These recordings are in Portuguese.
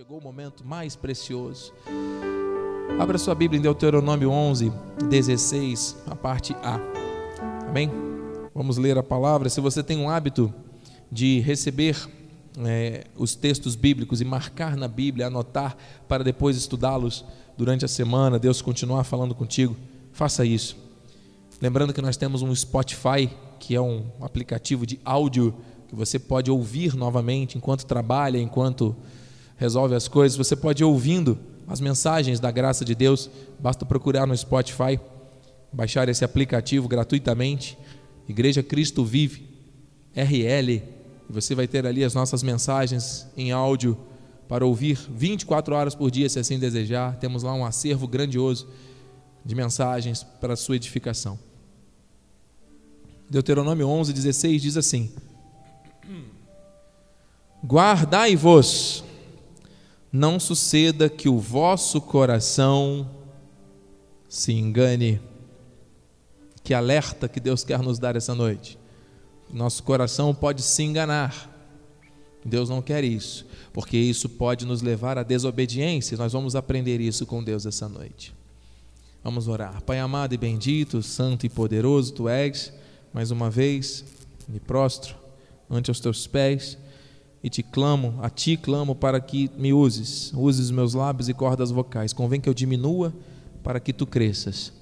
chegou o momento mais precioso. Abra sua Bíblia em Deuteronômio 11, 16, a parte A. Amém? Vamos ler a palavra. Se você tem um hábito de receber é, os textos bíblicos e marcar na Bíblia, anotar para depois estudá-los durante a semana, Deus continuar falando contigo, faça isso. Lembrando que nós temos um Spotify, que é um aplicativo de áudio que você pode ouvir novamente enquanto trabalha, enquanto resolve as coisas. Você pode ir ouvindo as mensagens da graça de Deus. Basta procurar no Spotify, baixar esse aplicativo gratuitamente. Igreja Cristo Vive, RL. E você vai ter ali as nossas mensagens em áudio para ouvir 24 horas por dia, se assim desejar. Temos lá um acervo grandioso de mensagens para a sua edificação. Deuteronômio 11, 16 diz assim: Guardai-vos não suceda que o vosso coração se engane. Que alerta que Deus quer nos dar essa noite. Nosso coração pode se enganar. Deus não quer isso, porque isso pode nos levar à desobediência. Nós vamos aprender isso com Deus essa noite. Vamos orar. Pai amado e bendito, santo e poderoso, tu és, mais uma vez, me prostro ante os teus pés e te clamo, a ti clamo para que me uses, uses meus lábios e cordas vocais. Convém que eu diminua para que tu cresças.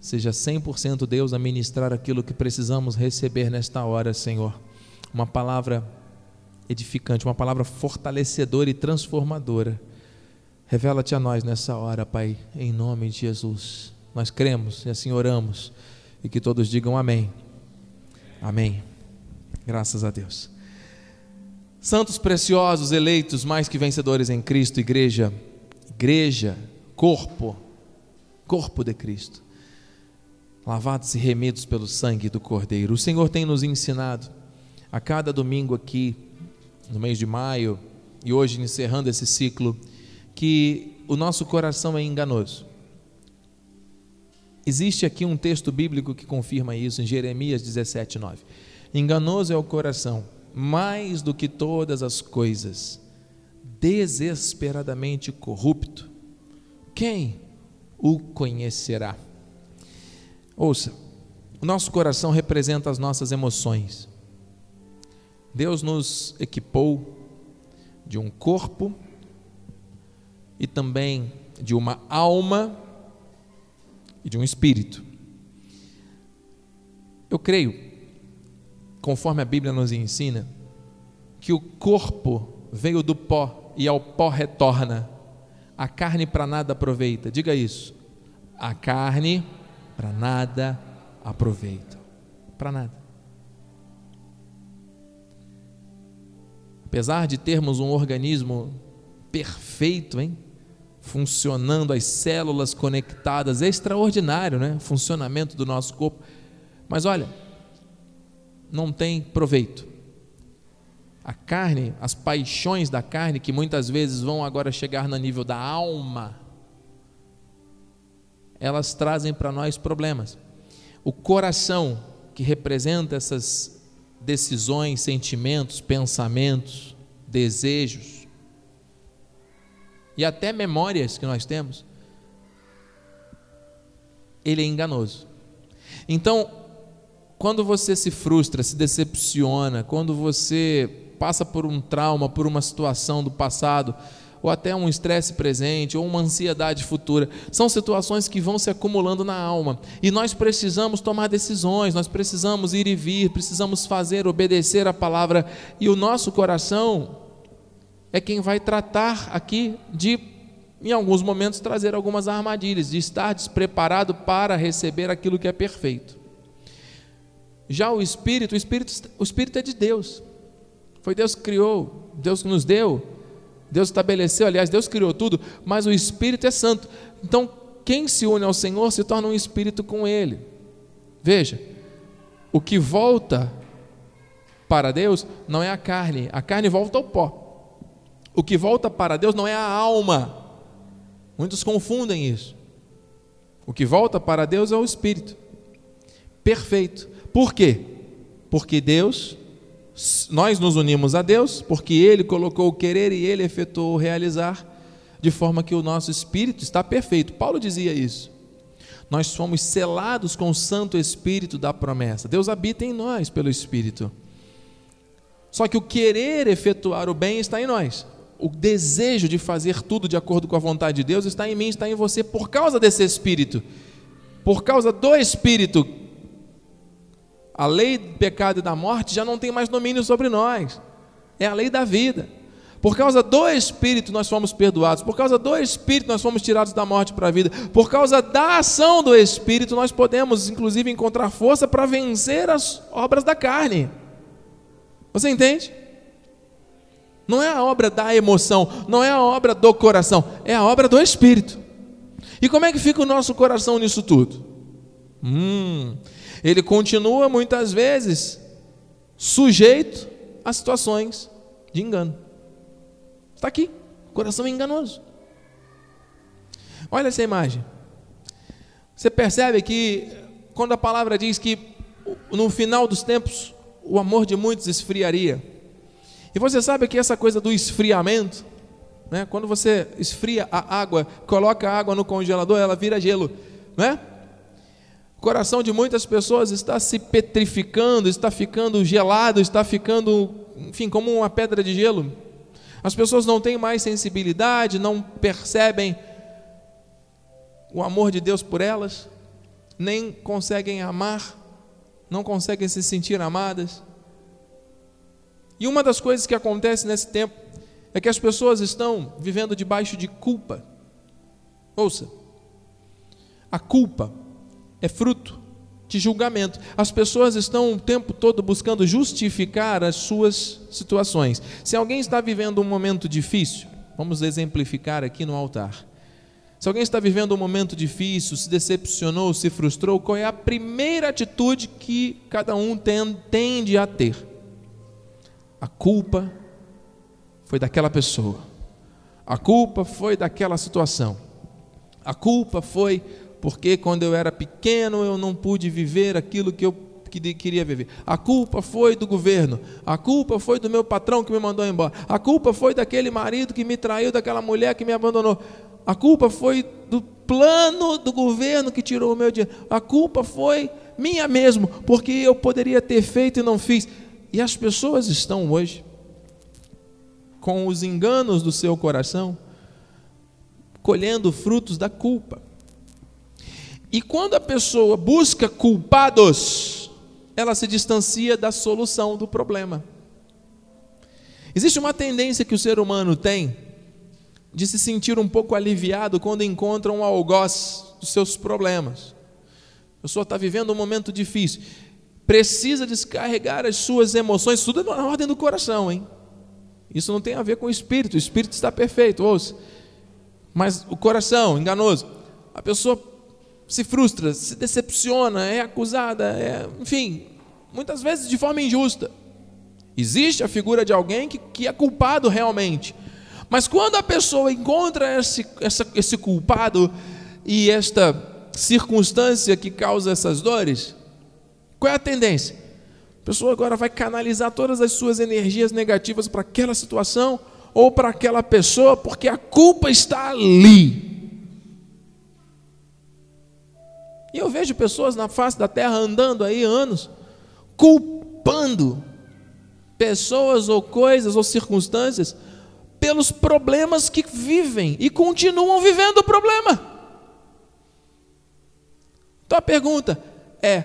Seja 100% Deus a ministrar aquilo que precisamos receber nesta hora, Senhor. Uma palavra edificante, uma palavra fortalecedora e transformadora. Revela-te a nós nessa hora, Pai, em nome de Jesus. Nós cremos e assim oramos. E que todos digam amém. Amém. Graças a Deus. Santos preciosos, eleitos, mais que vencedores em Cristo, igreja, igreja, corpo, corpo de Cristo, lavados e remidos pelo sangue do Cordeiro. O Senhor tem nos ensinado a cada domingo aqui, no mês de maio, e hoje encerrando esse ciclo, que o nosso coração é enganoso. Existe aqui um texto bíblico que confirma isso, em Jeremias 17, 9. Enganoso é o coração mais do que todas as coisas, desesperadamente corrupto, quem o conhecerá? Ouça, o nosso coração representa as nossas emoções. Deus nos equipou de um corpo e também de uma alma e de um espírito. Eu creio conforme a Bíblia nos ensina, que o corpo veio do pó e ao pó retorna. A carne para nada aproveita. Diga isso. A carne para nada aproveita. Para nada. Apesar de termos um organismo perfeito, hein? Funcionando, as células conectadas, é extraordinário, né? O funcionamento do nosso corpo. Mas olha, não tem proveito. A carne, as paixões da carne, que muitas vezes vão agora chegar no nível da alma, elas trazem para nós problemas. O coração, que representa essas decisões, sentimentos, pensamentos, desejos e até memórias que nós temos, ele é enganoso. Então, quando você se frustra, se decepciona, quando você passa por um trauma, por uma situação do passado, ou até um estresse presente, ou uma ansiedade futura, são situações que vão se acumulando na alma. E nós precisamos tomar decisões, nós precisamos ir e vir, precisamos fazer, obedecer a palavra, e o nosso coração é quem vai tratar aqui de, em alguns momentos, trazer algumas armadilhas, de estar despreparado para receber aquilo que é perfeito. Já o Espírito, o Espírito, o Espírito é de Deus. Foi Deus que criou, Deus que nos deu, Deus estabeleceu, aliás, Deus criou tudo, mas o Espírito é santo. Então, quem se une ao Senhor se torna um espírito com Ele. Veja, o que volta para Deus não é a carne, a carne volta ao pó. O que volta para Deus não é a alma. Muitos confundem isso. O que volta para Deus é o espírito. Perfeito. Por quê? Porque Deus nós nos unimos a Deus, porque Ele colocou o querer e Ele efetuou o realizar, de forma que o nosso espírito está perfeito. Paulo dizia isso. Nós somos selados com o Santo Espírito da promessa. Deus habita em nós pelo Espírito. Só que o querer efetuar o bem está em nós. O desejo de fazer tudo de acordo com a vontade de Deus está em mim, está em você, por causa desse Espírito. Por causa do Espírito a lei do pecado e da morte já não tem mais domínio sobre nós. É a lei da vida. Por causa do Espírito nós fomos perdoados. Por causa do Espírito nós fomos tirados da morte para a vida. Por causa da ação do Espírito nós podemos, inclusive, encontrar força para vencer as obras da carne. Você entende? Não é a obra da emoção, não é a obra do coração, é a obra do Espírito. E como é que fica o nosso coração nisso tudo? Hum, ele continua muitas vezes sujeito a situações de engano. Está aqui, coração enganoso. Olha essa imagem. Você percebe que quando a palavra diz que no final dos tempos o amor de muitos esfriaria. E você sabe que essa coisa do esfriamento, né, quando você esfria a água, coloca a água no congelador, ela vira gelo, né? O coração de muitas pessoas está se petrificando, está ficando gelado, está ficando, enfim, como uma pedra de gelo. As pessoas não têm mais sensibilidade, não percebem o amor de Deus por elas, nem conseguem amar, não conseguem se sentir amadas. E uma das coisas que acontece nesse tempo é que as pessoas estão vivendo debaixo de culpa. Ouça, a culpa é fruto de julgamento. As pessoas estão o tempo todo buscando justificar as suas situações. Se alguém está vivendo um momento difícil, vamos exemplificar aqui no altar. Se alguém está vivendo um momento difícil, se decepcionou, se frustrou, qual é a primeira atitude que cada um tende a ter? A culpa foi daquela pessoa. A culpa foi daquela situação. A culpa foi porque quando eu era pequeno eu não pude viver aquilo que eu queria viver. A culpa foi do governo, a culpa foi do meu patrão que me mandou embora, a culpa foi daquele marido que me traiu, daquela mulher que me abandonou, a culpa foi do plano do governo que tirou o meu dinheiro, a culpa foi minha mesmo, porque eu poderia ter feito e não fiz. E as pessoas estão hoje com os enganos do seu coração, colhendo frutos da culpa. E quando a pessoa busca culpados, ela se distancia da solução do problema. Existe uma tendência que o ser humano tem de se sentir um pouco aliviado quando encontra um algoz dos seus problemas. A pessoa está vivendo um momento difícil, precisa descarregar as suas emoções, tudo na ordem do coração, hein? Isso não tem a ver com o espírito, o espírito está perfeito, ouça. Mas o coração, enganoso, a pessoa se frustra, se decepciona, é acusada, é, enfim, muitas vezes de forma injusta. Existe a figura de alguém que, que é culpado realmente. Mas quando a pessoa encontra esse, essa, esse culpado e esta circunstância que causa essas dores, qual é a tendência? A pessoa agora vai canalizar todas as suas energias negativas para aquela situação ou para aquela pessoa, porque a culpa está ali. E eu vejo pessoas na face da terra andando aí anos, culpando pessoas ou coisas ou circunstâncias pelos problemas que vivem e continuam vivendo o problema. Então a pergunta é: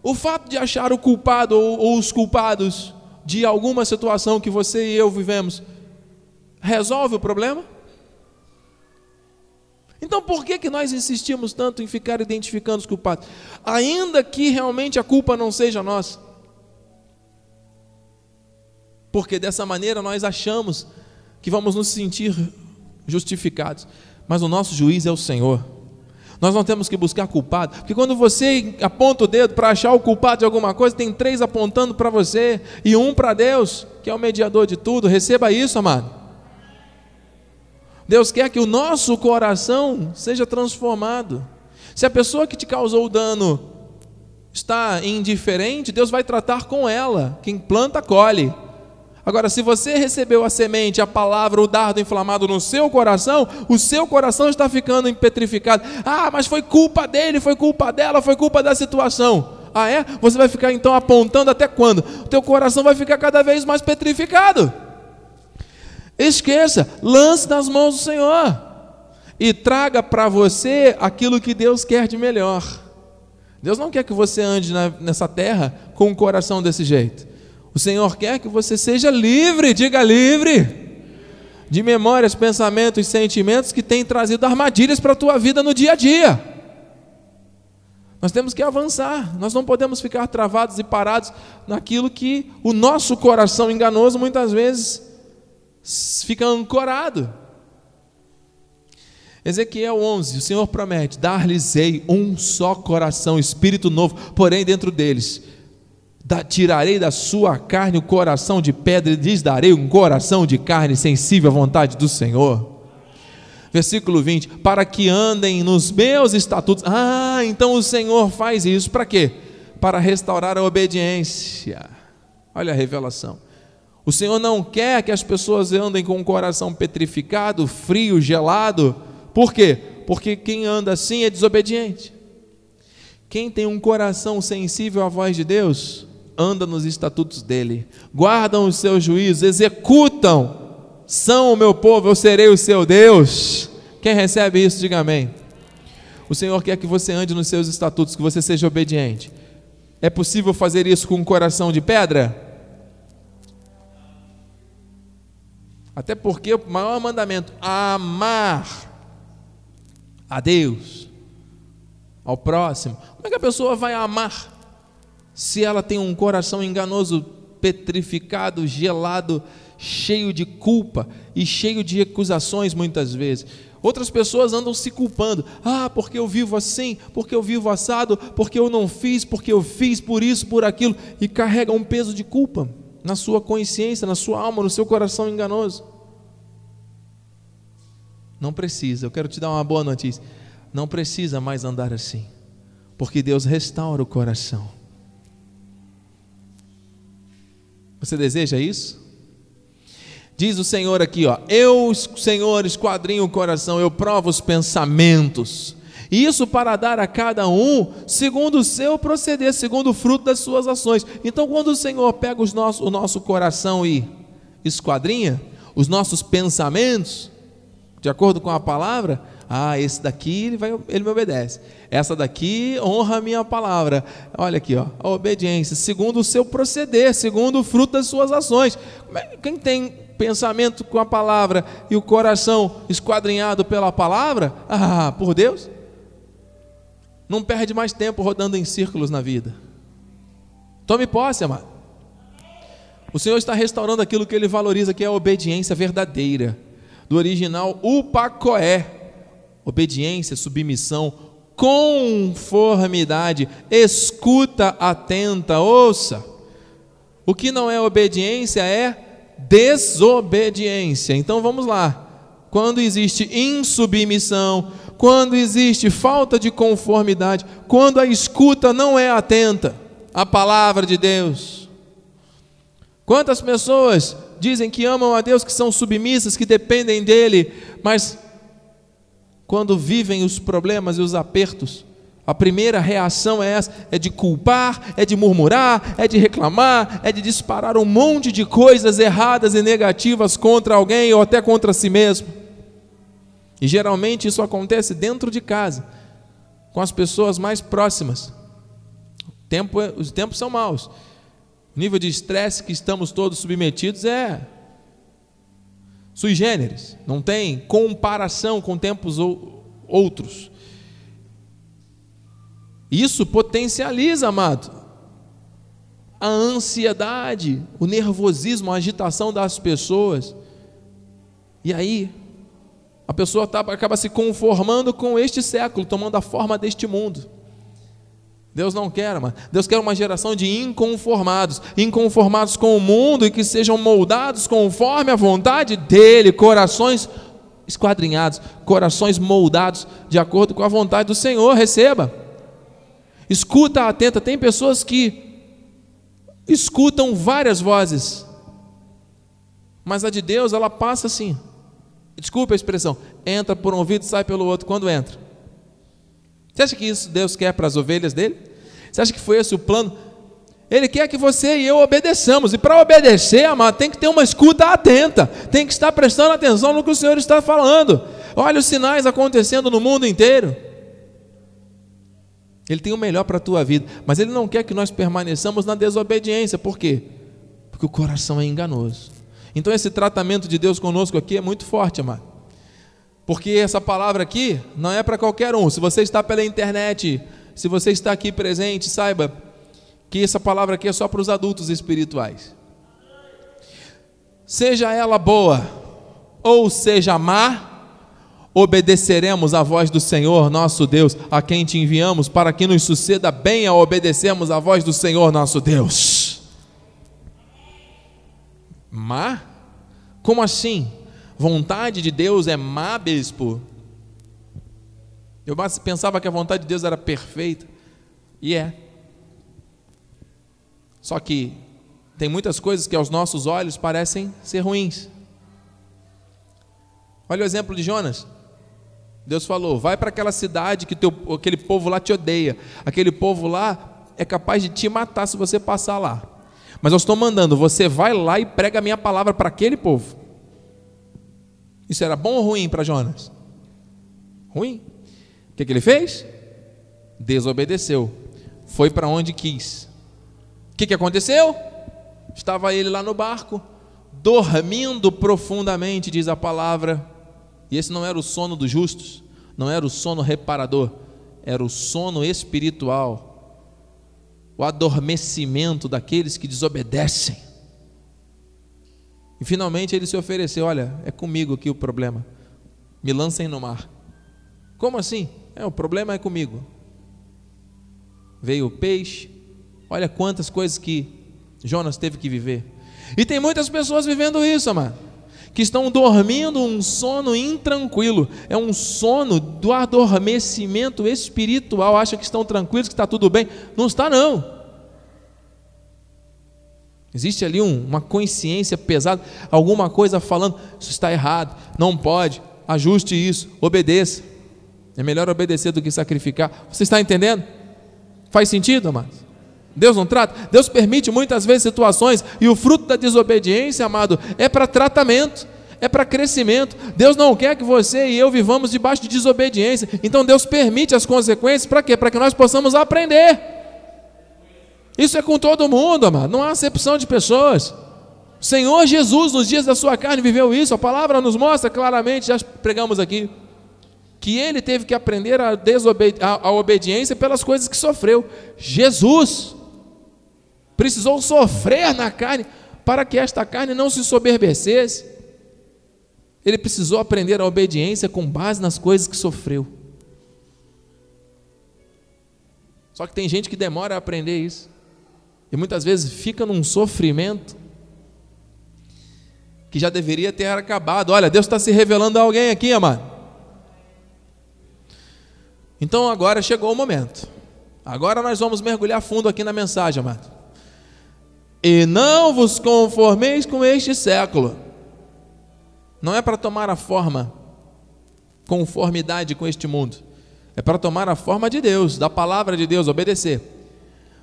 o fato de achar o culpado ou, ou os culpados de alguma situação que você e eu vivemos resolve o problema? Então por que, que nós insistimos tanto em ficar identificando os culpados? Ainda que realmente a culpa não seja nossa. Porque dessa maneira nós achamos que vamos nos sentir justificados. Mas o nosso juiz é o Senhor. Nós não temos que buscar culpado, porque quando você aponta o dedo para achar o culpado de alguma coisa, tem três apontando para você e um para Deus, que é o mediador de tudo. Receba isso, amado. Deus quer que o nosso coração seja transformado. Se a pessoa que te causou o dano está indiferente, Deus vai tratar com ela. Quem planta, colhe. Agora, se você recebeu a semente, a palavra, o dardo inflamado no seu coração, o seu coração está ficando petrificado. Ah, mas foi culpa dele, foi culpa dela, foi culpa da situação. Ah, é? Você vai ficar então apontando até quando? O teu coração vai ficar cada vez mais petrificado. Esqueça, lance nas mãos do Senhor e traga para você aquilo que Deus quer de melhor. Deus não quer que você ande na, nessa terra com um coração desse jeito. O Senhor quer que você seja livre, diga livre, de memórias, pensamentos sentimentos que têm trazido armadilhas para a tua vida no dia a dia. Nós temos que avançar, nós não podemos ficar travados e parados naquilo que o nosso coração enganoso muitas vezes fica ancorado. Ezequiel 11, o Senhor promete: dar-lhes-ei um só coração, espírito novo, porém dentro deles. Da, tirarei da sua carne o coração de pedra e lhes darei um coração de carne sensível à vontade do Senhor. Versículo 20: Para que andem nos meus estatutos. Ah, então o Senhor faz isso para quê? Para restaurar a obediência. Olha a revelação. O Senhor não quer que as pessoas andem com o coração petrificado, frio, gelado. Por quê? Porque quem anda assim é desobediente. Quem tem um coração sensível à voz de Deus, anda nos estatutos dele, guardam os seus juízos, executam. São o meu povo, eu serei o seu Deus. Quem recebe isso, diga amém. O Senhor quer que você ande nos seus estatutos, que você seja obediente. É possível fazer isso com um coração de pedra? Até porque o maior mandamento, amar a Deus, ao próximo. Como é que a pessoa vai amar se ela tem um coração enganoso, petrificado, gelado, cheio de culpa e cheio de acusações muitas vezes? Outras pessoas andam se culpando. Ah, porque eu vivo assim, porque eu vivo assado, porque eu não fiz, porque eu fiz por isso, por aquilo, e carrega um peso de culpa na sua consciência, na sua alma, no seu coração enganoso. Não precisa, eu quero te dar uma boa notícia. Não precisa mais andar assim, porque Deus restaura o coração. Você deseja isso? Diz o Senhor aqui, ó, eu, Senhor, esquadrinho o coração, eu provo os pensamentos. Isso para dar a cada um segundo o seu proceder, segundo o fruto das suas ações. Então, quando o Senhor pega os nosso, o nosso coração e esquadrinha os nossos pensamentos, de acordo com a palavra, ah, esse daqui ele, vai, ele me obedece. Essa daqui honra a minha palavra. Olha aqui, ó, a obediência, segundo o seu proceder, segundo o fruto das suas ações. É, quem tem pensamento com a palavra e o coração esquadrinhado pela palavra, ah, por Deus, não perde mais tempo rodando em círculos na vida. Tome posse, amado. O Senhor está restaurando aquilo que Ele valoriza, que é a obediência verdadeira. Do original, upacoé. Obediência, submissão, conformidade, escuta atenta, ouça. O que não é obediência é desobediência. Então vamos lá. Quando existe insubmissão, quando existe falta de conformidade, quando a escuta não é atenta à palavra de Deus. Quantas pessoas dizem que amam a Deus, que são submissas, que dependem dEle, mas quando vivem os problemas e os apertos, a primeira reação é essa: é de culpar, é de murmurar, é de reclamar, é de disparar um monte de coisas erradas e negativas contra alguém ou até contra si mesmo. E geralmente isso acontece dentro de casa, com as pessoas mais próximas. tempo, é, os tempos são maus. O nível de estresse que estamos todos submetidos é sui generis, não tem comparação com tempos outros. Isso potencializa, amado, a ansiedade, o nervosismo, a agitação das pessoas. E aí, a pessoa tá, acaba se conformando com este século, tomando a forma deste mundo. Deus não quer, mano. Deus quer uma geração de inconformados, inconformados com o mundo e que sejam moldados conforme a vontade dele, corações esquadrinhados, corações moldados de acordo com a vontade do Senhor. Receba. Escuta atenta. Tem pessoas que escutam várias vozes, mas a de Deus ela passa assim. Desculpa a expressão. Entra por um ouvido e sai pelo outro quando entra. Você acha que isso Deus quer para as ovelhas dele? Você acha que foi esse o plano? Ele quer que você e eu obedeçamos. E para obedecer, amado, tem que ter uma escuta atenta. Tem que estar prestando atenção no que o Senhor está falando. Olha os sinais acontecendo no mundo inteiro. Ele tem o melhor para a tua vida, mas Ele não quer que nós permaneçamos na desobediência. Por quê? Porque o coração é enganoso. Então esse tratamento de Deus conosco aqui é muito forte, amado. Porque essa palavra aqui não é para qualquer um. Se você está pela internet, se você está aqui presente, saiba que essa palavra aqui é só para os adultos espirituais. Seja ela boa ou seja má, obedeceremos à voz do Senhor nosso Deus, a quem te enviamos, para que nos suceda bem a obedecermos à voz do Senhor nosso Deus. Má? Como assim? Vontade de Deus é má, bispo? Eu pensava que a vontade de Deus era perfeita, e é. Só que tem muitas coisas que aos nossos olhos parecem ser ruins. Olha o exemplo de Jonas. Deus falou: vai para aquela cidade que teu, aquele povo lá te odeia. Aquele povo lá é capaz de te matar se você passar lá. Mas eu estou mandando, você vai lá e prega a minha palavra para aquele povo. Isso era bom ou ruim para Jonas? Ruim. O que, que ele fez? Desobedeceu. Foi para onde quis. O que, que aconteceu? Estava ele lá no barco, dormindo profundamente, diz a palavra e esse não era o sono dos justos, não era o sono reparador, era o sono espiritual, o adormecimento daqueles que desobedecem. E finalmente ele se ofereceu: Olha, é comigo aqui o problema, me lancem no mar. Como assim? É, o problema é comigo. Veio o peixe, olha quantas coisas que Jonas teve que viver. E tem muitas pessoas vivendo isso, amado que estão dormindo um sono intranquilo, é um sono do adormecimento espiritual, acham que estão tranquilos, que está tudo bem. Não está, não. Existe ali um, uma consciência pesada, alguma coisa falando, isso está errado, não pode, ajuste isso, obedeça. É melhor obedecer do que sacrificar. Você está entendendo? Faz sentido, amados? Deus não trata? Deus permite muitas vezes situações e o fruto da desobediência, amado, é para tratamento, é para crescimento. Deus não quer que você e eu vivamos debaixo de desobediência. Então Deus permite as consequências para quê? Para que nós possamos aprender. Isso é com todo mundo, amado. Não há acepção de pessoas. Senhor Jesus, nos dias da sua carne, viveu isso. A palavra nos mostra claramente, já pregamos aqui, que ele teve que aprender a, a, a obediência pelas coisas que sofreu. Jesus precisou sofrer na carne para que esta carne não se soberbecesse. Ele precisou aprender a obediência com base nas coisas que sofreu. Só que tem gente que demora a aprender isso. E muitas vezes fica num sofrimento que já deveria ter acabado. Olha, Deus está se revelando a alguém aqui, amado. Então agora chegou o momento. Agora nós vamos mergulhar fundo aqui na mensagem, amado. E não vos conformeis com este século. Não é para tomar a forma, conformidade com este mundo. É para tomar a forma de Deus, da palavra de Deus, obedecer.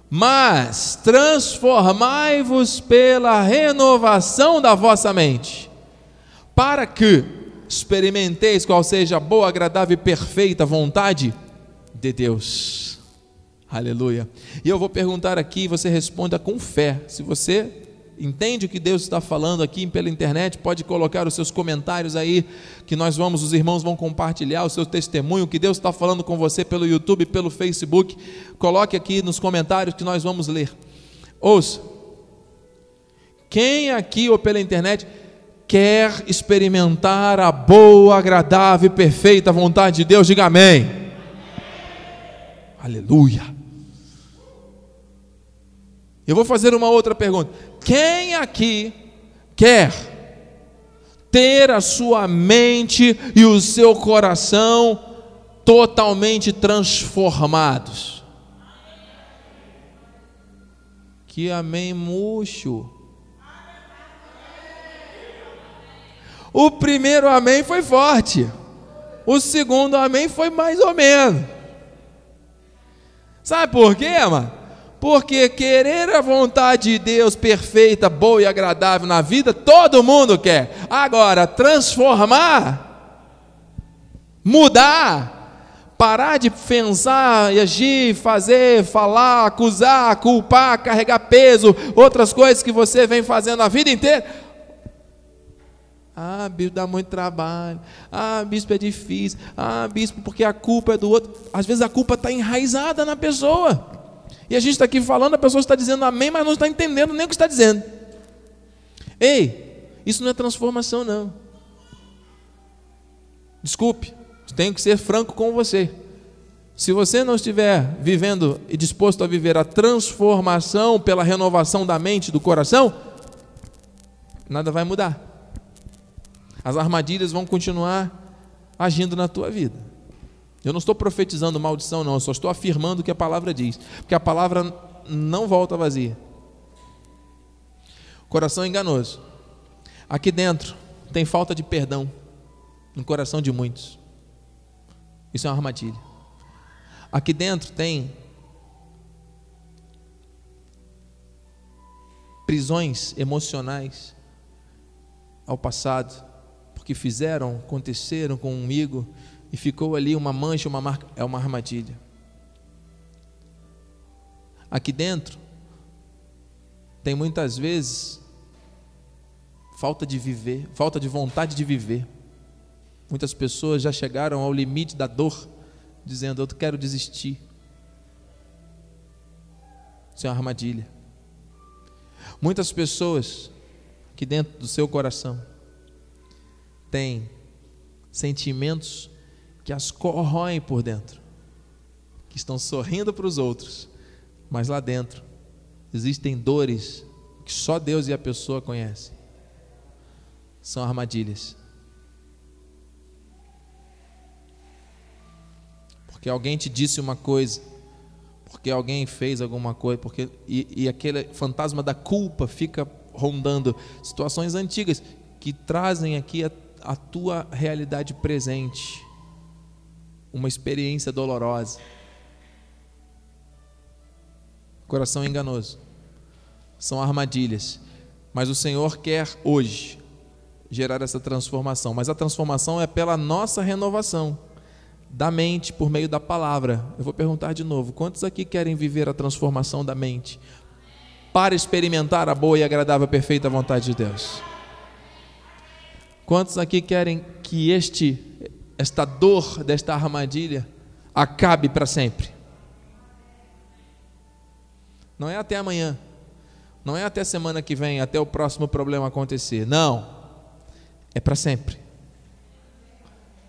Mas transformai-vos pela renovação da vossa mente, para que experimenteis qual seja a boa, agradável e perfeita vontade de Deus. Aleluia. E eu vou perguntar aqui, você responda com fé. Se você entende o que Deus está falando aqui pela internet, pode colocar os seus comentários aí, que nós vamos, os irmãos vão compartilhar o seu testemunho, o que Deus está falando com você pelo YouTube, pelo Facebook. Coloque aqui nos comentários que nós vamos ler. Ouça. Quem aqui ou pela internet quer experimentar a boa, agradável e perfeita vontade de Deus, diga amém. amém. Aleluia. Eu vou fazer uma outra pergunta. Quem aqui quer ter a sua mente e o seu coração totalmente transformados? Que amém murcho. O primeiro amém foi forte. O segundo amém foi mais ou menos. Sabe por quê, mano? Porque querer a vontade de Deus perfeita, boa e agradável na vida, todo mundo quer. Agora, transformar, mudar, parar de pensar, agir, fazer, falar, acusar, culpar, carregar peso, outras coisas que você vem fazendo a vida inteira. Ah, bispo dá muito trabalho. Ah, bispo é difícil. Ah, bispo, porque a culpa é do outro. Às vezes a culpa está enraizada na pessoa. E a gente está aqui falando, a pessoa está dizendo amém, mas não está entendendo nem o que está dizendo. Ei, isso não é transformação, não. Desculpe, tenho que ser franco com você. Se você não estiver vivendo e disposto a viver a transformação pela renovação da mente, do coração, nada vai mudar as armadilhas vão continuar agindo na tua vida. Eu não estou profetizando maldição, não, eu só estou afirmando o que a palavra diz, porque a palavra não volta vazia. Coração enganoso. Aqui dentro tem falta de perdão no coração de muitos. Isso é uma armadilha. Aqui dentro tem prisões emocionais ao passado que fizeram, aconteceram comigo, e ficou ali uma mancha, uma marca, é uma armadilha. Aqui dentro, tem muitas vezes falta de viver, falta de vontade de viver. Muitas pessoas já chegaram ao limite da dor, dizendo: Eu quero desistir. Isso é uma armadilha. Muitas pessoas que dentro do seu coração tem sentimentos que as corroem por dentro, que estão sorrindo para os outros, mas lá dentro existem dores que só Deus e a pessoa conhecem. São armadilhas. Porque alguém te disse uma coisa, porque alguém fez alguma coisa, porque e, e aquele fantasma da culpa fica rondando situações antigas que trazem aqui a a tua realidade presente, uma experiência dolorosa. Coração enganoso, são armadilhas, mas o Senhor quer hoje gerar essa transformação, mas a transformação é pela nossa renovação da mente por meio da palavra. Eu vou perguntar de novo: quantos aqui querem viver a transformação da mente para experimentar a boa e agradável, perfeita vontade de Deus? Quantos aqui querem que este esta dor desta armadilha acabe para sempre? Não é até amanhã. Não é até semana que vem, até o próximo problema acontecer. Não. É para sempre.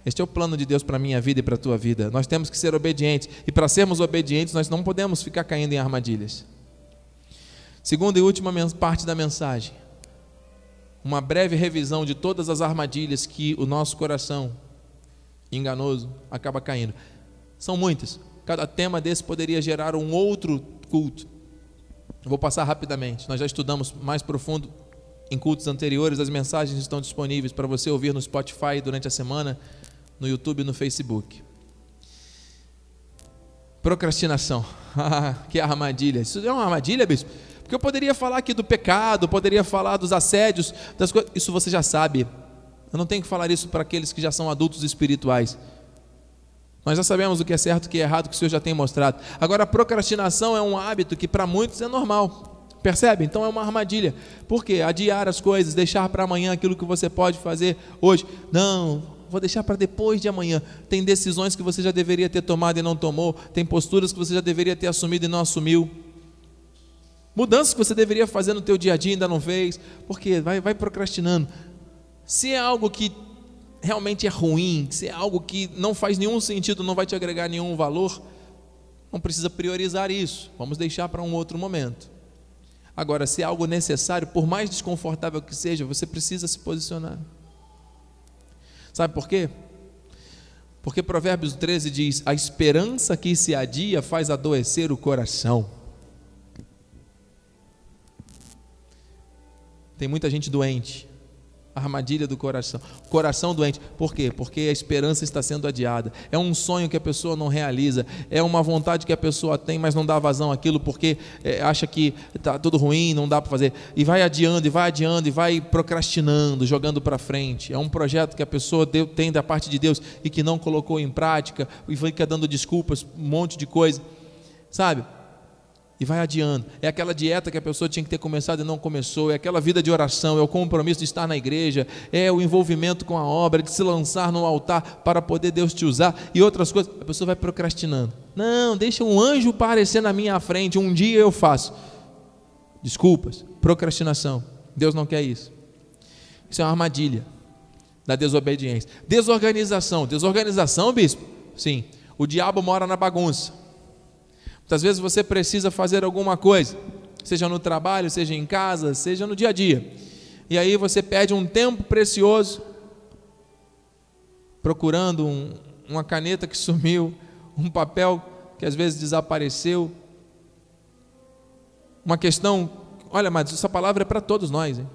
Este é o plano de Deus para a minha vida e para a tua vida. Nós temos que ser obedientes. E para sermos obedientes, nós não podemos ficar caindo em armadilhas. Segunda e última parte da mensagem uma breve revisão de todas as armadilhas que o nosso coração enganoso acaba caindo. São muitas. Cada tema desse poderia gerar um outro culto. Vou passar rapidamente. Nós já estudamos mais profundo em cultos anteriores. As mensagens estão disponíveis para você ouvir no Spotify durante a semana, no YouTube e no Facebook. Procrastinação. que armadilha. Isso é uma armadilha, bispo? Porque eu poderia falar aqui do pecado, poderia falar dos assédios, das coisas. Isso você já sabe. Eu não tenho que falar isso para aqueles que já são adultos espirituais. Nós já sabemos o que é certo e o que é errado, que o Senhor já tem mostrado. Agora, a procrastinação é um hábito que para muitos é normal. Percebe? Então é uma armadilha. Por quê? Adiar as coisas, deixar para amanhã aquilo que você pode fazer hoje. Não, vou deixar para depois de amanhã. Tem decisões que você já deveria ter tomado e não tomou. Tem posturas que você já deveria ter assumido e não assumiu. Mudanças que você deveria fazer no teu dia a dia ainda não fez. Por quê? Vai, vai procrastinando. Se é algo que realmente é ruim, se é algo que não faz nenhum sentido, não vai te agregar nenhum valor, não precisa priorizar isso. Vamos deixar para um outro momento. Agora, se é algo necessário, por mais desconfortável que seja, você precisa se posicionar. Sabe por quê? Porque Provérbios 13 diz: A esperança que se adia faz adoecer o coração. Tem muita gente doente. Armadilha do coração. Coração doente. Por quê? Porque a esperança está sendo adiada. É um sonho que a pessoa não realiza. É uma vontade que a pessoa tem, mas não dá vazão àquilo porque é, acha que está tudo ruim, não dá para fazer. E vai adiando, e vai adiando, e vai procrastinando, jogando para frente. É um projeto que a pessoa tem da parte de Deus e que não colocou em prática e fica dando desculpas, um monte de coisa. Sabe? E vai adiando. É aquela dieta que a pessoa tinha que ter começado e não começou, é aquela vida de oração, é o compromisso de estar na igreja, é o envolvimento com a obra, de se lançar no altar para poder Deus te usar e outras coisas. A pessoa vai procrastinando. Não, deixa um anjo aparecer na minha frente, um dia eu faço. Desculpas, procrastinação. Deus não quer isso. Isso é uma armadilha da desobediência. Desorganização. Desorganização, bispo? Sim. O diabo mora na bagunça. Muitas vezes você precisa fazer alguma coisa, seja no trabalho, seja em casa, seja no dia a dia. E aí você perde um tempo precioso procurando um, uma caneta que sumiu, um papel que às vezes desapareceu. Uma questão, olha, mas essa palavra é para todos nós. Hein?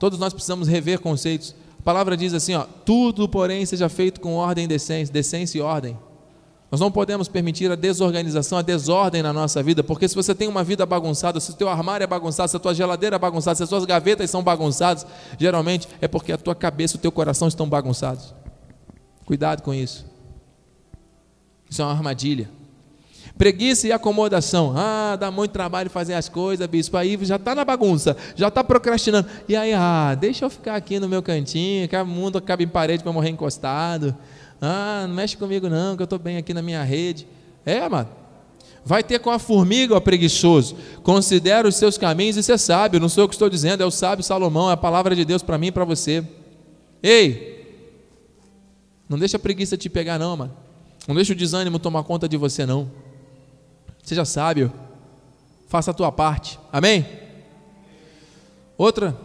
Todos nós precisamos rever conceitos. A palavra diz assim: ó, tudo, porém, seja feito com ordem e decência, decência e ordem. Nós não podemos permitir a desorganização, a desordem na nossa vida, porque se você tem uma vida bagunçada, se o teu armário é bagunçado, se a tua geladeira é bagunçada, se as tuas gavetas são bagunçadas, geralmente é porque a tua cabeça e o teu coração estão bagunçados. Cuidado com isso. Isso é uma armadilha. Preguiça e acomodação. Ah, dá muito trabalho fazer as coisas, bispo. Aí já está na bagunça, já está procrastinando. E aí, ah, deixa eu ficar aqui no meu cantinho, que o mundo acaba em parede para morrer encostado. Ah, não mexe comigo não, que eu estou bem aqui na minha rede. É, amado. Vai ter com a formiga, ó preguiçoso. Considera os seus caminhos e você sabe. Não sou eu que estou dizendo, é o sábio Salomão, é a palavra de Deus para mim e para você. Ei, não deixa a preguiça te pegar, não, mano. Não deixa o desânimo tomar conta de você, não. Seja sábio. Faça a tua parte. Amém? Outra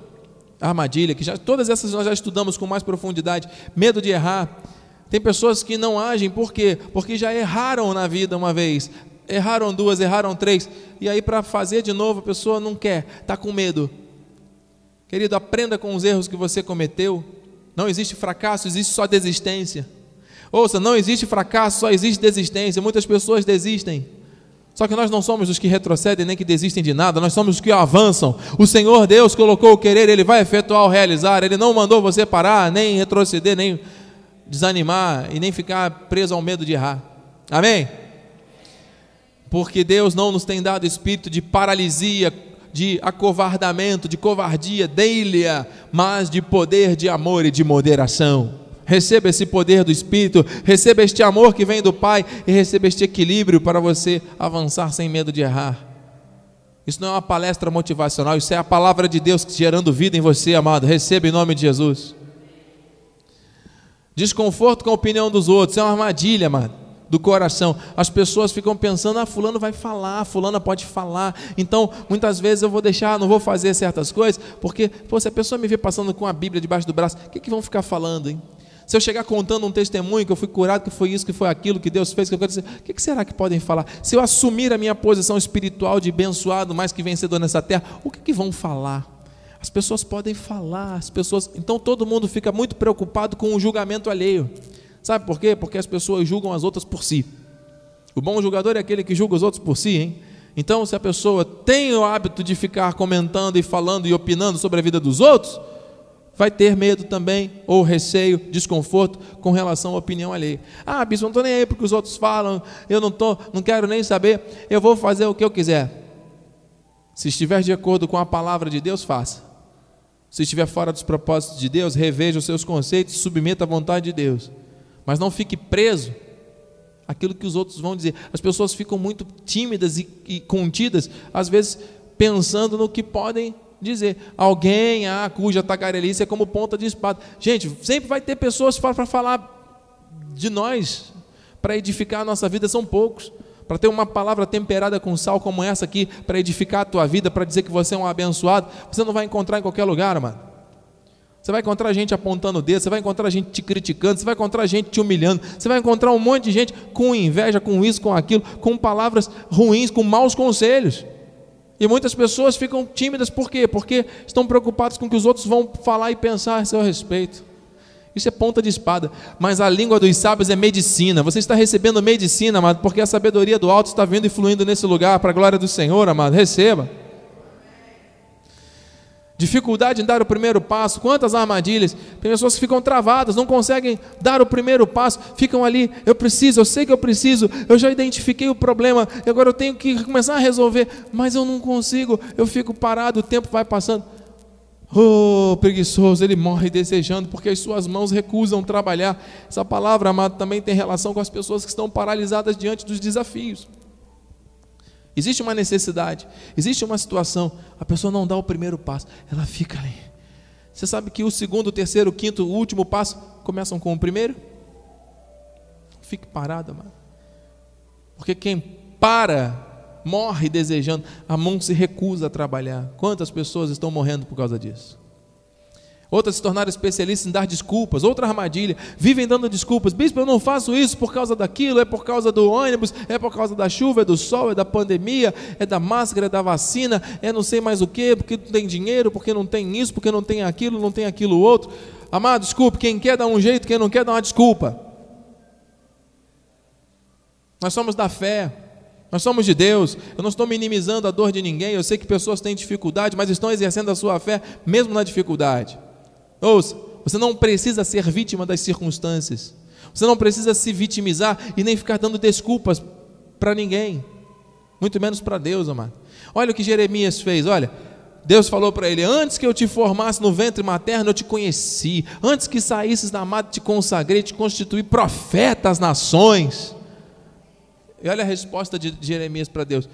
armadilha, que já todas essas nós já estudamos com mais profundidade. Medo de errar. Tem pessoas que não agem, por quê? Porque já erraram na vida uma vez, erraram duas, erraram três, e aí para fazer de novo a pessoa não quer, está com medo. Querido, aprenda com os erros que você cometeu. Não existe fracasso, existe só desistência. Ouça, não existe fracasso, só existe desistência. Muitas pessoas desistem. Só que nós não somos os que retrocedem nem que desistem de nada, nós somos os que avançam. O Senhor Deus colocou o querer, Ele vai efetuar o realizar. Ele não mandou você parar, nem retroceder, nem desanimar e nem ficar preso ao medo de errar. Amém? Porque Deus não nos tem dado espírito de paralisia, de acovardamento, de covardia, deilia, mas de poder, de amor e de moderação. Receba esse poder do Espírito, receba este amor que vem do Pai e receba este equilíbrio para você avançar sem medo de errar. Isso não é uma palestra motivacional, isso é a palavra de Deus gerando vida em você, amado. Receba em nome de Jesus. Desconforto com a opinião dos outros, é uma armadilha, mano, do coração. As pessoas ficam pensando, ah, fulano vai falar, fulana pode falar. Então, muitas vezes eu vou deixar, não vou fazer certas coisas, porque, pô, se a pessoa me vê passando com a Bíblia debaixo do braço, o que, que vão ficar falando, hein? Se eu chegar contando um testemunho que eu fui curado, que foi isso, que foi aquilo, que Deus fez, que eu quero dizer, o que, que será que podem falar? Se eu assumir a minha posição espiritual de abençoado, mais que vencedor nessa terra, o que, que vão falar? As pessoas podem falar, as pessoas. Então todo mundo fica muito preocupado com o julgamento alheio. Sabe por quê? Porque as pessoas julgam as outras por si. O bom julgador é aquele que julga os outros por si, hein? Então, se a pessoa tem o hábito de ficar comentando e falando e opinando sobre a vida dos outros, vai ter medo também, ou receio, desconforto com relação à opinião alheia. Ah, bispo, não estou nem aí porque os outros falam, eu não, tô, não quero nem saber, eu vou fazer o que eu quiser. Se estiver de acordo com a palavra de Deus, faça. Se estiver fora dos propósitos de Deus, reveja os seus conceitos, submeta à vontade de Deus. Mas não fique preso àquilo que os outros vão dizer. As pessoas ficam muito tímidas e, e contidas, às vezes pensando no que podem dizer. Alguém, ah, cuja tagarelice é como ponta de espada. Gente, sempre vai ter pessoas para falar de nós, para edificar a nossa vida, são poucos para ter uma palavra temperada com sal como essa aqui, para edificar a tua vida, para dizer que você é um abençoado, você não vai encontrar em qualquer lugar, mano. Você vai encontrar gente apontando o dedo, você vai encontrar gente te criticando, você vai encontrar gente te humilhando, você vai encontrar um monte de gente com inveja, com isso, com aquilo, com palavras ruins, com maus conselhos. E muitas pessoas ficam tímidas, por quê? Porque estão preocupadas com o que os outros vão falar e pensar a seu respeito. Isso é ponta de espada. Mas a língua dos sábios é medicina. Você está recebendo medicina, amado, porque a sabedoria do alto está vindo e fluindo nesse lugar, para a glória do Senhor, amado. Receba. Dificuldade em dar o primeiro passo, quantas armadilhas. Tem pessoas que ficam travadas, não conseguem dar o primeiro passo, ficam ali, eu preciso, eu sei que eu preciso, eu já identifiquei o problema, agora eu tenho que começar a resolver, mas eu não consigo, eu fico parado, o tempo vai passando. Oh, preguiçoso, ele morre desejando, porque as suas mãos recusam trabalhar. Essa palavra, amado, também tem relação com as pessoas que estão paralisadas diante dos desafios. Existe uma necessidade, existe uma situação, a pessoa não dá o primeiro passo, ela fica ali. Você sabe que o segundo, o terceiro, o quinto, o último passo começam com o primeiro? Fique parado, amado. Porque quem para, morre desejando, a mão se recusa a trabalhar. Quantas pessoas estão morrendo por causa disso? Outras se tornaram especialistas em dar desculpas. Outra armadilha, vivem dando desculpas. Bispo, eu não faço isso por causa daquilo, é por causa do ônibus, é por causa da chuva, é do sol, é da pandemia, é da máscara, é da vacina, é não sei mais o que, porque não tem dinheiro, porque não tem isso, porque não tem aquilo, não tem aquilo outro. Amado, desculpe, quem quer dar um jeito, quem não quer dar uma desculpa. Nós somos da fé, nós somos de Deus. Eu não estou minimizando a dor de ninguém. Eu sei que pessoas têm dificuldade, mas estão exercendo a sua fé mesmo na dificuldade. Ouça, você não precisa ser vítima das circunstâncias. Você não precisa se vitimizar e nem ficar dando desculpas para ninguém, muito menos para Deus, amado. Olha o que Jeremias fez, olha. Deus falou para ele: Antes que eu te formasse no ventre materno, eu te conheci. Antes que saísses da mata, te consagrei, te constituí profeta às nações. E olha a resposta de Jeremias para Deus: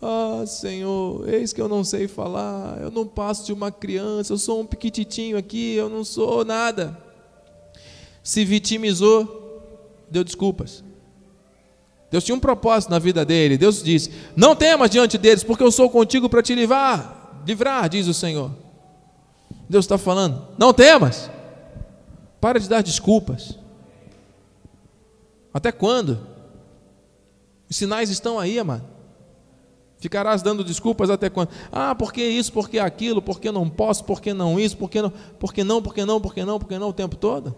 ah, Senhor, eis que eu não sei falar, eu não passo de uma criança, eu sou um piquititinho aqui, eu não sou nada. Se vitimizou, deu desculpas. Deus tinha um propósito na vida dele. Deus disse: Não temas diante deles, porque eu sou contigo para te livrar, livrar, diz o Senhor. Deus está falando: Não temas. Para de dar desculpas. Até quando? Os sinais estão aí, amado. Ficarás dando desculpas até quando? Ah, porque isso, porque aquilo, porque não posso, porque não isso, porque não, porque não, porque não, porque não, porque não o tempo todo?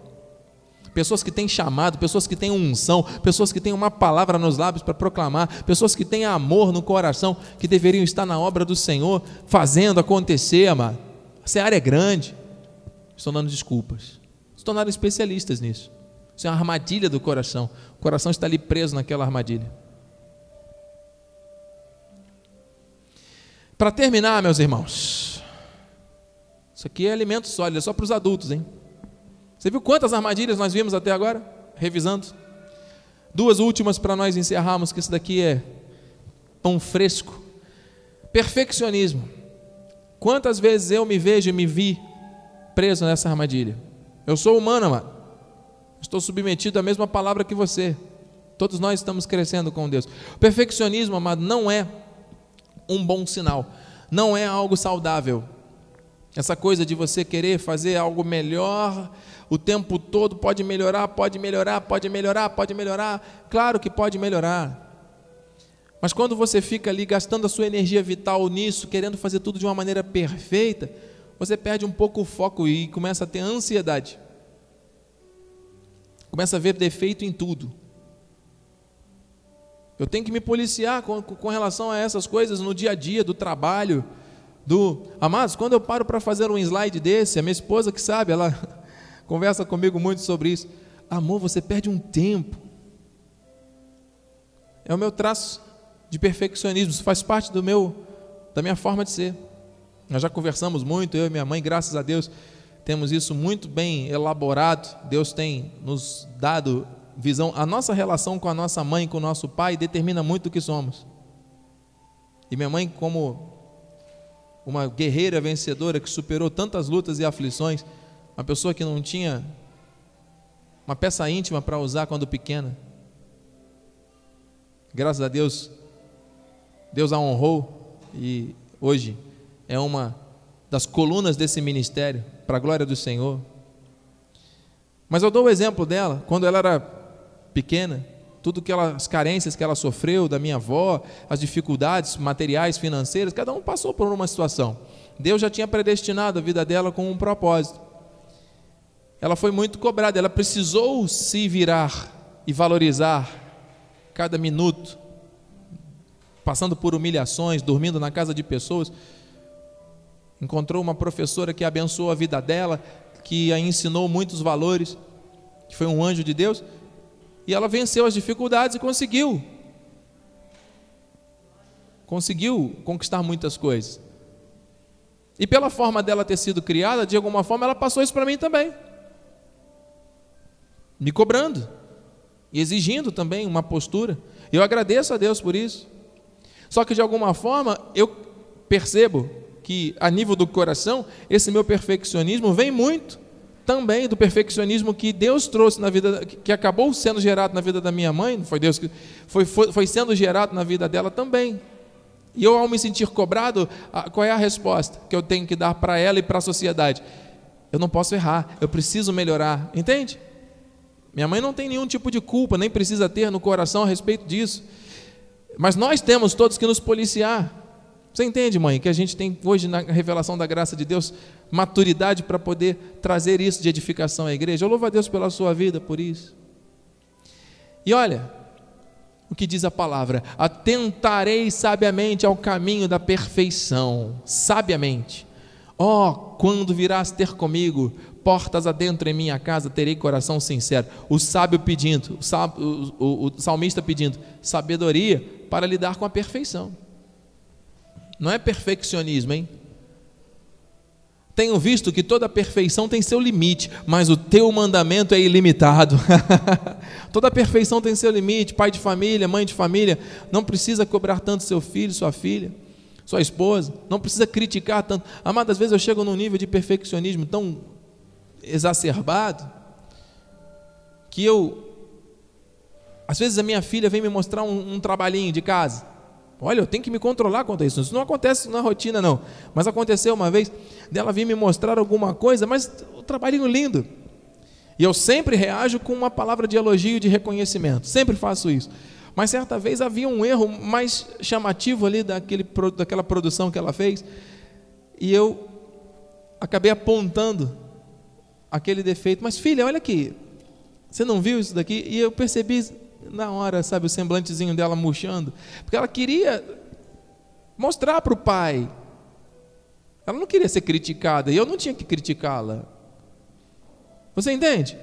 Pessoas que têm chamado, pessoas que têm unção, pessoas que têm uma palavra nos lábios para proclamar, pessoas que têm amor no coração, que deveriam estar na obra do Senhor, fazendo acontecer, amado. Essa área é grande. Estão dando desculpas. Se tornaram especialistas nisso. Isso é uma armadilha do coração. O coração está ali preso naquela armadilha. Para terminar, meus irmãos, isso aqui é alimento sólido, é só para os adultos, hein? Você viu quantas armadilhas nós vimos até agora? Revisando. Duas últimas para nós encerrarmos, que isso daqui é pão fresco. Perfeccionismo. Quantas vezes eu me vejo e me vi preso nessa armadilha? Eu sou humano, amado. Estou submetido à mesma palavra que você. Todos nós estamos crescendo com Deus. O perfeccionismo, amado, não é um bom sinal. Não é algo saudável. Essa coisa de você querer fazer algo melhor o tempo todo, pode melhorar, pode melhorar, pode melhorar, pode melhorar. Claro que pode melhorar. Mas quando você fica ali gastando a sua energia vital nisso, querendo fazer tudo de uma maneira perfeita, você perde um pouco o foco e começa a ter ansiedade. Começa a ver defeito em tudo. Eu tenho que me policiar com, com relação a essas coisas no dia a dia, do trabalho, do. Amados, quando eu paro para fazer um slide desse, a minha esposa que sabe, ela conversa comigo muito sobre isso. Amor, você perde um tempo. É o meu traço de perfeccionismo, isso faz parte do meu, da minha forma de ser. Nós já conversamos muito, eu e minha mãe, graças a Deus, temos isso muito bem elaborado. Deus tem nos dado visão, a nossa relação com a nossa mãe, com o nosso pai, determina muito o que somos. E minha mãe, como uma guerreira vencedora que superou tantas lutas e aflições, uma pessoa que não tinha uma peça íntima para usar quando pequena. Graças a Deus, Deus a honrou e hoje é uma das colunas desse ministério, para a glória do Senhor. Mas eu dou o exemplo dela, quando ela era pequena, tudo que ela, as carências que ela sofreu da minha avó, as dificuldades materiais, financeiras, cada um passou por uma situação. Deus já tinha predestinado a vida dela com um propósito. Ela foi muito cobrada, ela precisou se virar e valorizar cada minuto, passando por humilhações, dormindo na casa de pessoas. Encontrou uma professora que abençoou a vida dela, que a ensinou muitos valores, que foi um anjo de Deus, e ela venceu as dificuldades e conseguiu. Conseguiu conquistar muitas coisas. E pela forma dela ter sido criada, de alguma forma ela passou isso para mim também. Me cobrando e exigindo também uma postura. Eu agradeço a Deus por isso. Só que de alguma forma eu percebo que a nível do coração, esse meu perfeccionismo vem muito também do perfeccionismo que Deus trouxe na vida, que acabou sendo gerado na vida da minha mãe, foi Deus que foi, foi, foi sendo gerado na vida dela também. E eu, ao me sentir cobrado, qual é a resposta que eu tenho que dar para ela e para a sociedade? Eu não posso errar, eu preciso melhorar, entende? Minha mãe não tem nenhum tipo de culpa, nem precisa ter no coração a respeito disso. Mas nós temos todos que nos policiar. Você entende, mãe, que a gente tem hoje na revelação da graça de Deus maturidade para poder trazer isso de edificação à igreja? Eu louvo a Deus pela sua vida por isso. E olha, o que diz a palavra: atentarei sabiamente ao caminho da perfeição, sabiamente. Oh, quando virás ter comigo, portas adentro em minha casa, terei coração sincero. O sábio pedindo, o, o, o, o salmista pedindo sabedoria para lidar com a perfeição. Não é perfeccionismo, hein? Tenho visto que toda perfeição tem seu limite, mas o teu mandamento é ilimitado. toda perfeição tem seu limite. Pai de família, mãe de família, não precisa cobrar tanto seu filho, sua filha, sua esposa, não precisa criticar tanto. Amadas, às vezes eu chego num nível de perfeccionismo tão exacerbado que eu. Às vezes a minha filha vem me mostrar um, um trabalhinho de casa. Olha, eu tenho que me controlar quanto a isso. Isso não acontece na rotina, não. Mas aconteceu uma vez dela vir me mostrar alguma coisa, mas o trabalhinho lindo. E eu sempre reajo com uma palavra de elogio e de reconhecimento. Sempre faço isso. Mas certa vez havia um erro mais chamativo ali daquele, daquela produção que ela fez. E eu acabei apontando aquele defeito. Mas filha, olha aqui. Você não viu isso daqui? E eu percebi na hora, sabe, o semblantezinho dela murchando, porque ela queria mostrar para o pai. Ela não queria ser criticada e eu não tinha que criticá-la. Você entende?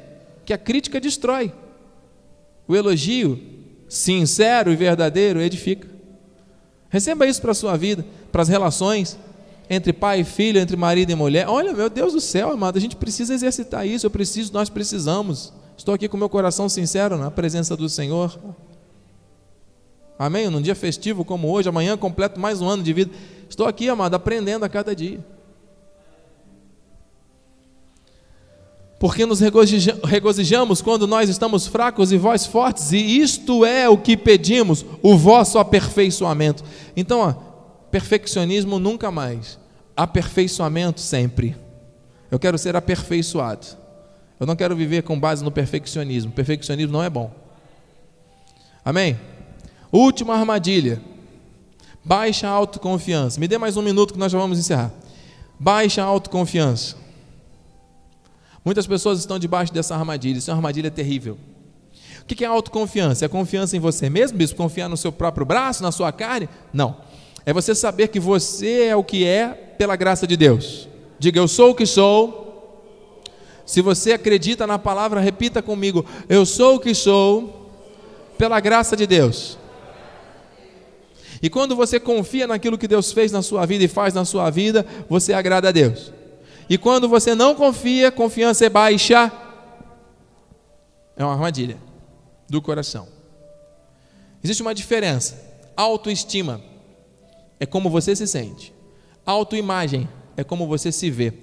Que a crítica destrói. O elogio sincero e verdadeiro edifica. Receba isso para a sua vida, para as relações entre pai e filho, entre marido e mulher. Olha, meu Deus do céu, amado, a gente precisa exercitar isso. Eu preciso, nós precisamos. Estou aqui com meu coração sincero na presença do Senhor. Amém? Num dia festivo como hoje, amanhã completo mais um ano de vida. Estou aqui, amado, aprendendo a cada dia. Porque nos regozijamos quando nós estamos fracos e vós fortes, e isto é o que pedimos, o vosso aperfeiçoamento. Então, ó, perfeccionismo nunca mais, aperfeiçoamento sempre. Eu quero ser aperfeiçoado. Eu não quero viver com base no perfeccionismo. Perfeccionismo não é bom. Amém? Última armadilha. Baixa autoconfiança. Me dê mais um minuto que nós já vamos encerrar. Baixa autoconfiança. Muitas pessoas estão debaixo dessa armadilha. Isso é uma armadilha terrível. O que é autoconfiança? É confiança em você mesmo, bispo? Confiar no seu próprio braço, na sua carne? Não. É você saber que você é o que é pela graça de Deus. Diga, eu sou o que sou se você acredita na palavra, repita comigo: Eu sou o que sou pela graça de Deus. E quando você confia naquilo que Deus fez na sua vida e faz na sua vida, você agrada a Deus. E quando você não confia, confiança é baixa, é uma armadilha do coração. Existe uma diferença. Autoestima é como você se sente. Autoimagem é como você se vê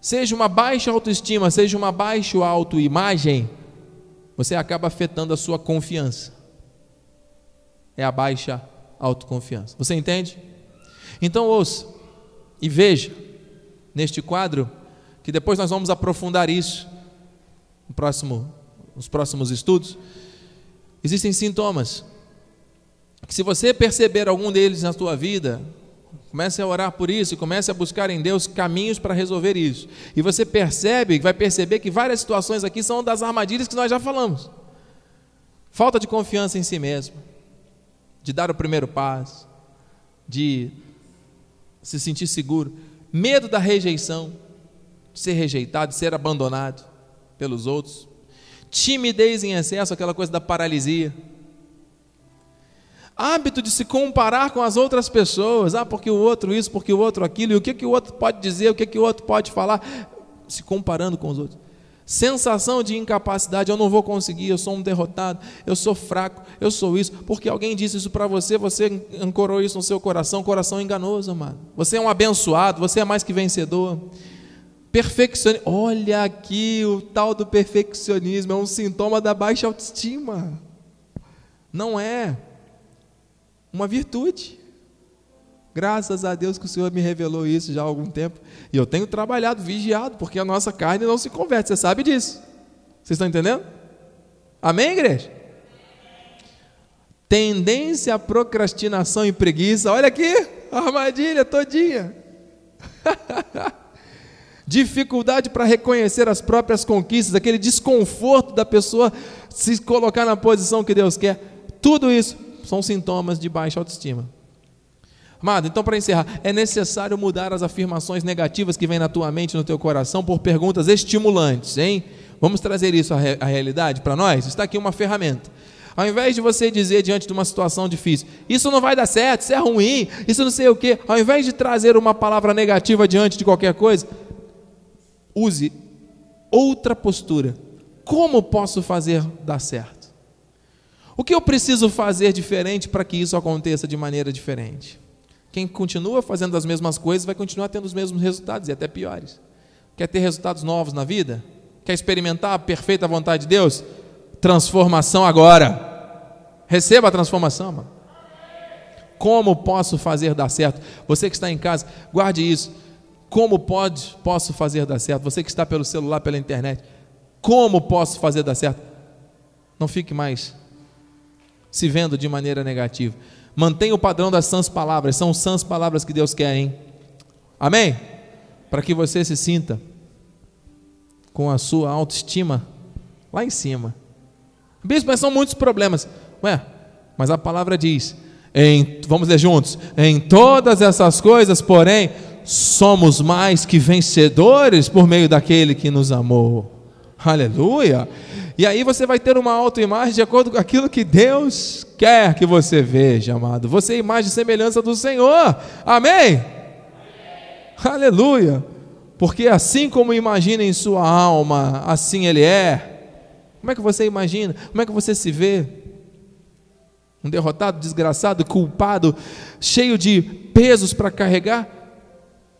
seja uma baixa autoestima, seja uma baixa autoimagem, você acaba afetando a sua confiança. É a baixa autoconfiança. Você entende? Então ouça e veja neste quadro que depois nós vamos aprofundar isso no próximo, nos próximos estudos. Existem sintomas. Que se você perceber algum deles na sua vida, comece a orar por isso comece a buscar em Deus caminhos para resolver isso. E você percebe, vai perceber que várias situações aqui são das armadilhas que nós já falamos. Falta de confiança em si mesmo, de dar o primeiro passo, de se sentir seguro, medo da rejeição, de ser rejeitado, de ser abandonado pelos outros, timidez em excesso, aquela coisa da paralisia, hábito de se comparar com as outras pessoas, ah, porque o outro isso, porque o outro aquilo, e o que, que o outro pode dizer, o que, que o outro pode falar, se comparando com os outros. Sensação de incapacidade, eu não vou conseguir, eu sou um derrotado, eu sou fraco, eu sou isso, porque alguém disse isso para você, você ancorou isso no seu coração, coração enganoso, amado. Você é um abençoado, você é mais que vencedor. Perfeccionismo, olha aqui o tal do perfeccionismo, é um sintoma da baixa autoestima. Não é uma virtude. Graças a Deus que o Senhor me revelou isso já há algum tempo. E eu tenho trabalhado, vigiado, porque a nossa carne não se converte. Você sabe disso. Vocês estão entendendo? Amém, igreja? Tendência à procrastinação e preguiça. Olha aqui, armadilha todinha. Dificuldade para reconhecer as próprias conquistas, aquele desconforto da pessoa se colocar na posição que Deus quer. Tudo isso são sintomas de baixa autoestima. Amado, então para encerrar, é necessário mudar as afirmações negativas que vêm na tua mente, no teu coração, por perguntas estimulantes, hein? Vamos trazer isso à, re à realidade para nós? Está aqui uma ferramenta. Ao invés de você dizer diante de uma situação difícil, isso não vai dar certo, isso é ruim, isso não sei o quê, ao invés de trazer uma palavra negativa diante de qualquer coisa, use outra postura. Como posso fazer dar certo? O que eu preciso fazer diferente para que isso aconteça de maneira diferente? Quem continua fazendo as mesmas coisas vai continuar tendo os mesmos resultados e até piores. Quer ter resultados novos na vida? Quer experimentar a perfeita vontade de Deus? Transformação agora. Receba a transformação, mano. Como posso fazer dar certo? Você que está em casa, guarde isso. Como pode, posso fazer dar certo? Você que está pelo celular, pela internet, como posso fazer dar certo? Não fique mais se vendo de maneira negativa. Mantenha o padrão das sãs palavras, são sãs palavras que Deus quer, hein? Amém? Para que você se sinta com a sua autoestima lá em cima. Bispo, mas são muitos problemas. Ué, mas a palavra diz, em, vamos ler juntos, em todas essas coisas, porém, somos mais que vencedores por meio daquele que nos amou. Aleluia! E aí você vai ter uma autoimagem de acordo com aquilo que Deus quer que você veja, amado. Você é imagem e semelhança do Senhor. Amém? Amém? Aleluia! Porque assim como imagina em sua alma, assim Ele é. Como é que você imagina? Como é que você se vê? Um derrotado, desgraçado, culpado, cheio de pesos para carregar?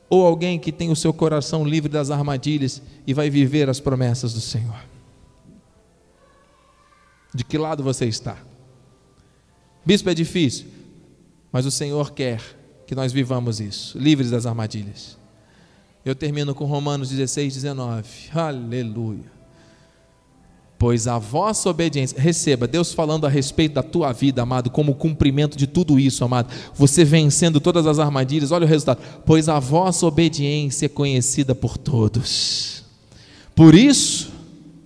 Ou alguém que tem o seu coração livre das armadilhas e vai viver as promessas do Senhor? De que lado você está? Bispo, é difícil, mas o Senhor quer que nós vivamos isso, livres das armadilhas. Eu termino com Romanos 16, 19. Aleluia. Pois a vossa obediência, receba Deus falando a respeito da tua vida, amado, como cumprimento de tudo isso, amado. Você vencendo todas as armadilhas, olha o resultado. Pois a vossa obediência é conhecida por todos. Por isso,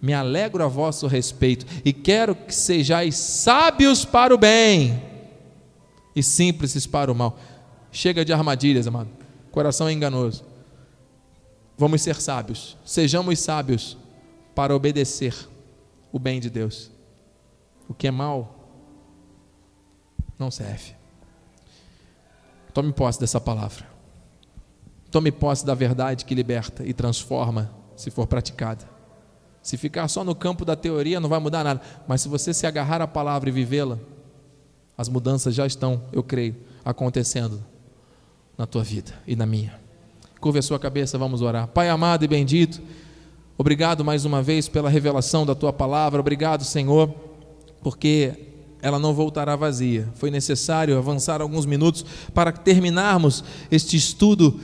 me alegro a vosso respeito e quero que sejais sábios para o bem e simples para o mal. Chega de armadilhas, amado. Coração é enganoso. Vamos ser sábios. Sejamos sábios para obedecer o bem de Deus. O que é mal não serve. Tome posse dessa palavra. Tome posse da verdade que liberta e transforma, se for praticada. Se ficar só no campo da teoria, não vai mudar nada. Mas se você se agarrar à palavra e vivê-la, as mudanças já estão, eu creio, acontecendo na tua vida e na minha. Curva a sua cabeça, vamos orar. Pai amado e bendito, obrigado mais uma vez pela revelação da tua palavra. Obrigado, Senhor, porque ela não voltará vazia. Foi necessário avançar alguns minutos para terminarmos este estudo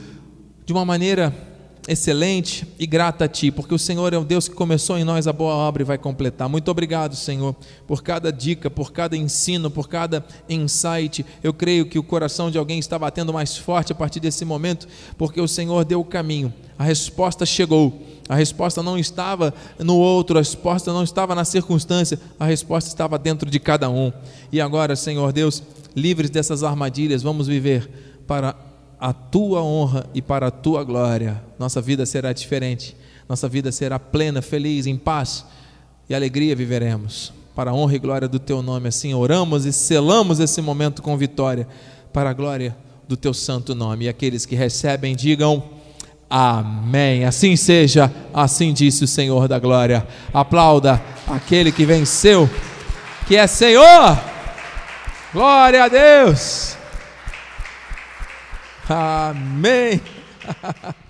de uma maneira excelente e grata a Ti, porque o Senhor é o Deus que começou em nós a boa obra e vai completar. Muito obrigado, Senhor, por cada dica, por cada ensino, por cada insight. Eu creio que o coração de alguém está batendo mais forte a partir desse momento, porque o Senhor deu o caminho, a resposta chegou. A resposta não estava no outro, a resposta não estava na circunstância, a resposta estava dentro de cada um. E agora, Senhor Deus, livres dessas armadilhas, vamos viver para a tua honra e para a tua glória. Nossa vida será diferente, nossa vida será plena, feliz, em paz e alegria viveremos. Para a honra e glória do teu nome, assim oramos e selamos esse momento com vitória, para a glória do teu santo nome. E aqueles que recebem, digam amém. Assim seja, assim disse o Senhor da glória. Aplauda aquele que venceu, que é Senhor. Glória a Deus. Amém.